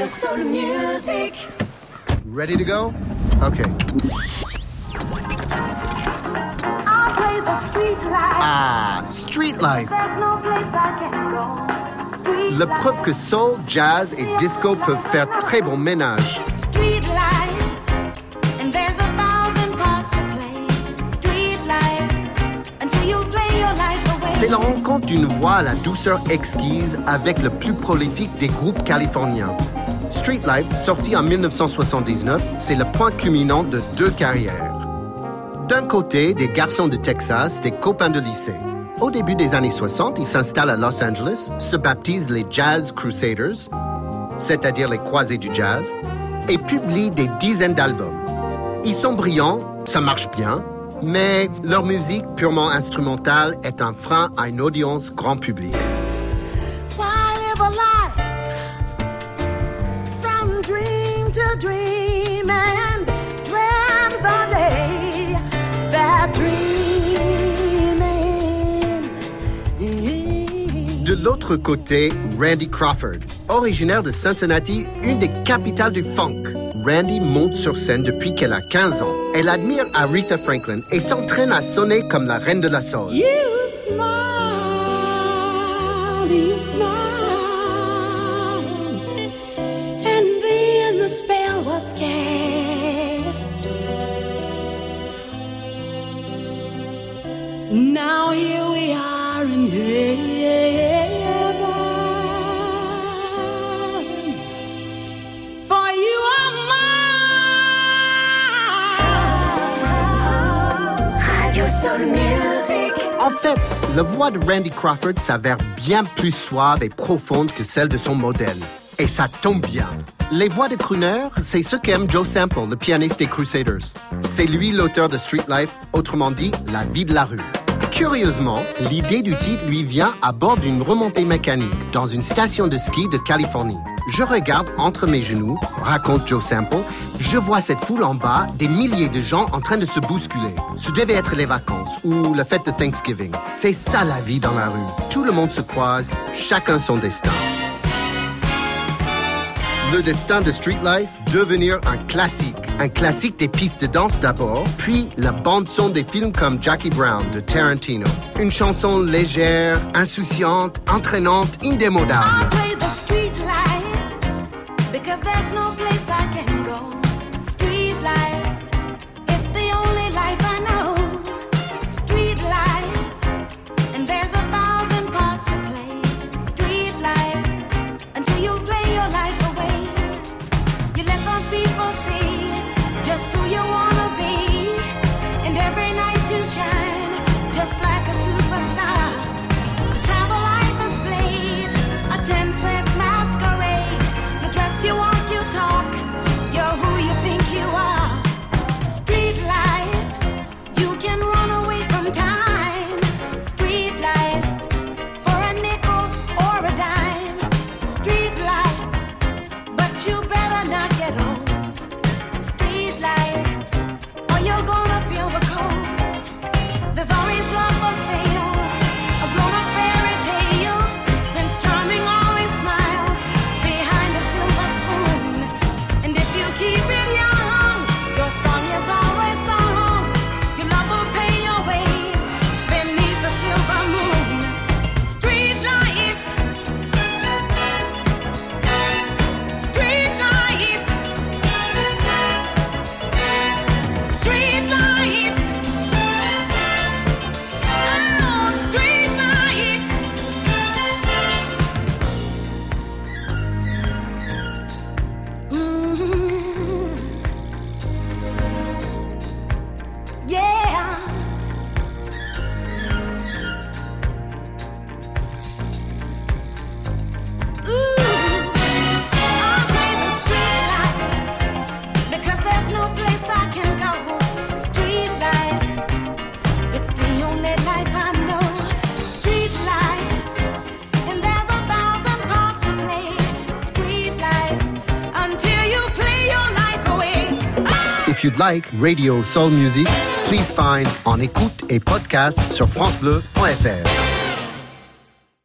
Radio Soul Music. Ready to go? Okay. Ah, Street Life. La preuve que soul, jazz et disco peuvent faire très bon ménage. Street life, and there's a thousand parts to play. Street life, until you play your life away. C'est la rencontre d'une voix à la douceur exquise avec le plus prolifique des groupes californiens. Street Life, sorti en 1979, c'est le point culminant de deux carrières. D'un côté, des garçons de Texas, des copains de lycée. Au début des années 60, ils s'installent à Los Angeles, se baptisent les Jazz Crusaders, c'est-à-dire les croisés du jazz, et publient des dizaines d'albums. Ils sont brillants, ça marche bien, mais leur musique purement instrumentale est un frein à une audience grand public. To dream and dread the day that dreaming? De l'autre côté, Randy Crawford, originaire de Cincinnati, une des capitales du funk. Randy monte sur scène depuis qu'elle a 15 ans. Elle admire Aretha Franklin et s'entraîne à sonner comme la reine de la soul. You smiled, you smiled, spell was cast. Now here we are in heaven, for you are mine. Radio Soul Music. En fait, la voix de Randy Crawford s'avère bien plus suave et profonde que celle de son modèle. Et ça tombe bien. Les voix de crooner, c'est ce qu'aime Joe Sample, le pianiste des Crusaders. C'est lui l'auteur de Street Life, autrement dit, La vie de la rue. Curieusement, l'idée du titre lui vient à bord d'une remontée mécanique dans une station de ski de Californie. Je regarde entre mes genoux, raconte Joe Sample, je vois cette foule en bas, des milliers de gens en train de se bousculer. Ce devait être les vacances ou la fête de Thanksgiving. C'est ça la vie dans la rue. Tout le monde se croise, chacun son destin. Le destin de Street Life, devenir un classique. Un classique des pistes de danse d'abord, puis la bande-son des films comme Jackie Brown de Tarantino. Une chanson légère, insouciante, entraînante, indémodable. If you'd like Radio Soul Music, please find En écoute et podcast sur francebleu.fr.